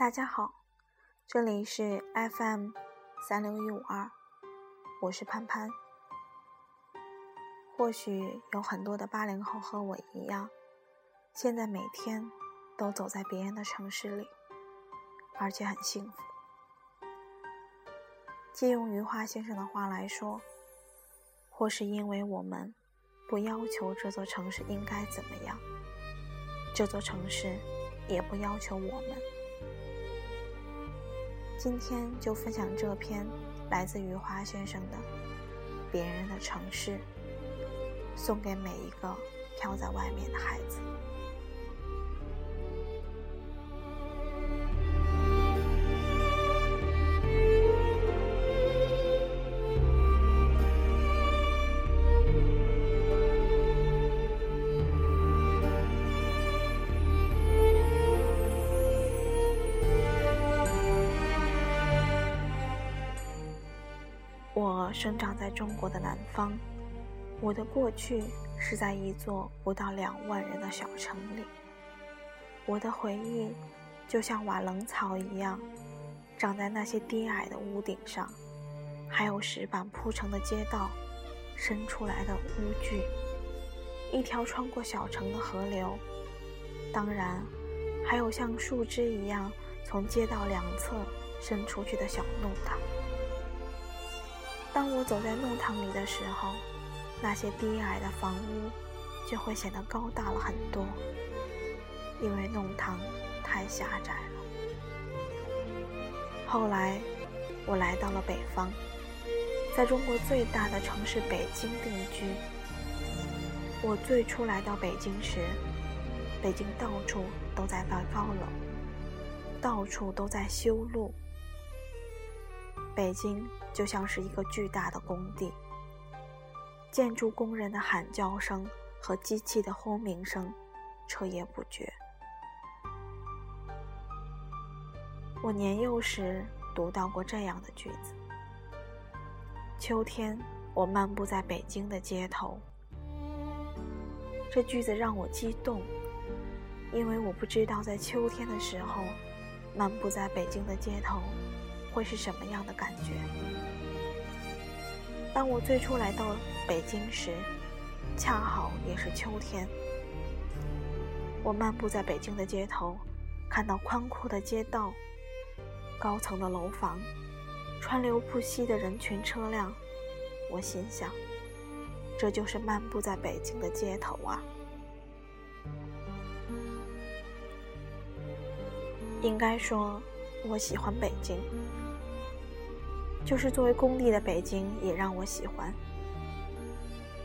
大家好，这里是 FM 三六一五二，我是潘潘。或许有很多的八零后和我一样，现在每天都走在别人的城市里，而且很幸福。借用余华先生的话来说，或是因为我们不要求这座城市应该怎么样，这座城市也不要求我们。今天就分享这篇来自余华先生的《别人的城市》，送给每一个飘在外面的孩子。生长在中国的南方，我的过去是在一座不到两万人的小城里。我的回忆就像瓦楞草一样，长在那些低矮的屋顶上，还有石板铺成的街道，伸出来的屋具，一条穿过小城的河流，当然，还有像树枝一样从街道两侧伸出去的小弄堂。当我走在弄堂里的时候，那些低矮的房屋就会显得高大了很多，因为弄堂太狭窄了。后来，我来到了北方，在中国最大的城市北京定居。我最初来到北京时，北京到处都在盖高楼，到处都在修路。北京就像是一个巨大的工地，建筑工人的喊叫声和机器的轰鸣声彻夜不绝。我年幼时读到过这样的句子：秋天，我漫步在北京的街头。这句子让我激动，因为我不知道在秋天的时候，漫步在北京的街头。会是什么样的感觉？当我最初来到北京时，恰好也是秋天。我漫步在北京的街头，看到宽阔的街道、高层的楼房、川流不息的人群车辆，我心想，这就是漫步在北京的街头啊！应该说，我喜欢北京。就是作为工地的北京，也让我喜欢。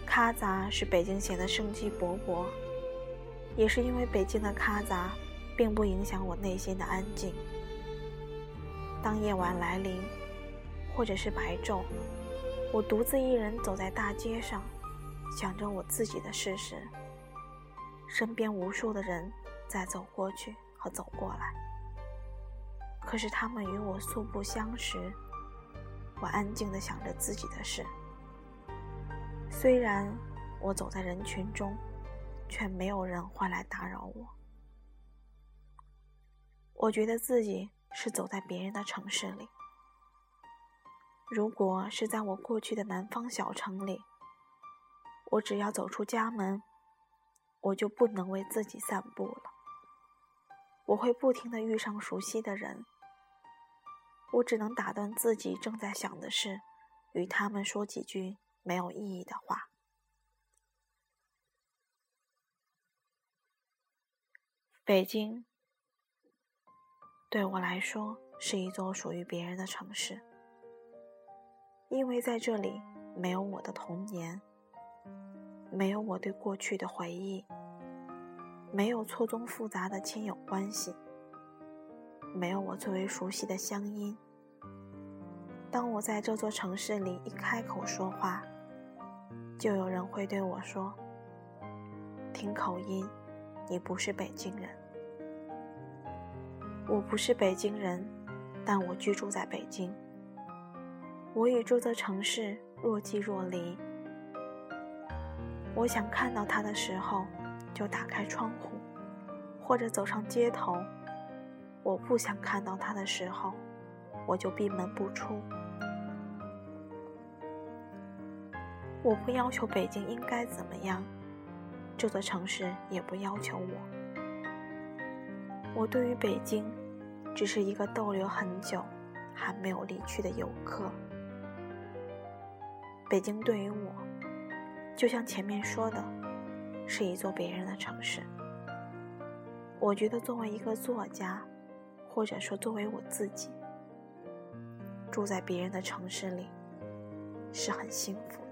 咔杂使北京显得生机勃勃，也是因为北京的咔杂，并不影响我内心的安静。当夜晚来临，或者是白昼，我独自一人走在大街上，想着我自己的事时，身边无数的人在走过去和走过来，可是他们与我素不相识。我安静地想着自己的事，虽然我走在人群中，却没有人会来打扰我。我觉得自己是走在别人的城市里。如果是在我过去的南方小城里，我只要走出家门，我就不能为自己散步了。我会不停地遇上熟悉的人。我只能打断自己正在想的事，与他们说几句没有意义的话。北京对我来说是一座属于别人的城市，因为在这里没有我的童年，没有我对过去的回忆，没有错综复杂的亲友关系，没有我最为熟悉的乡音。当我在这座城市里一开口说话，就有人会对我说：“听口音，你不是北京人。”我不是北京人，但我居住在北京。我与这座城市若即若离。我想看到它的时候，就打开窗户，或者走上街头，我不想看到他的时候，我就闭门不出。我不要求北京应该怎么样，这座城市也不要求我。我对于北京，只是一个逗留很久还没有离去的游客。北京对于我，就像前面说的，是一座别人的城市。我觉得作为一个作家，或者说作为我自己，住在别人的城市里，是很幸福。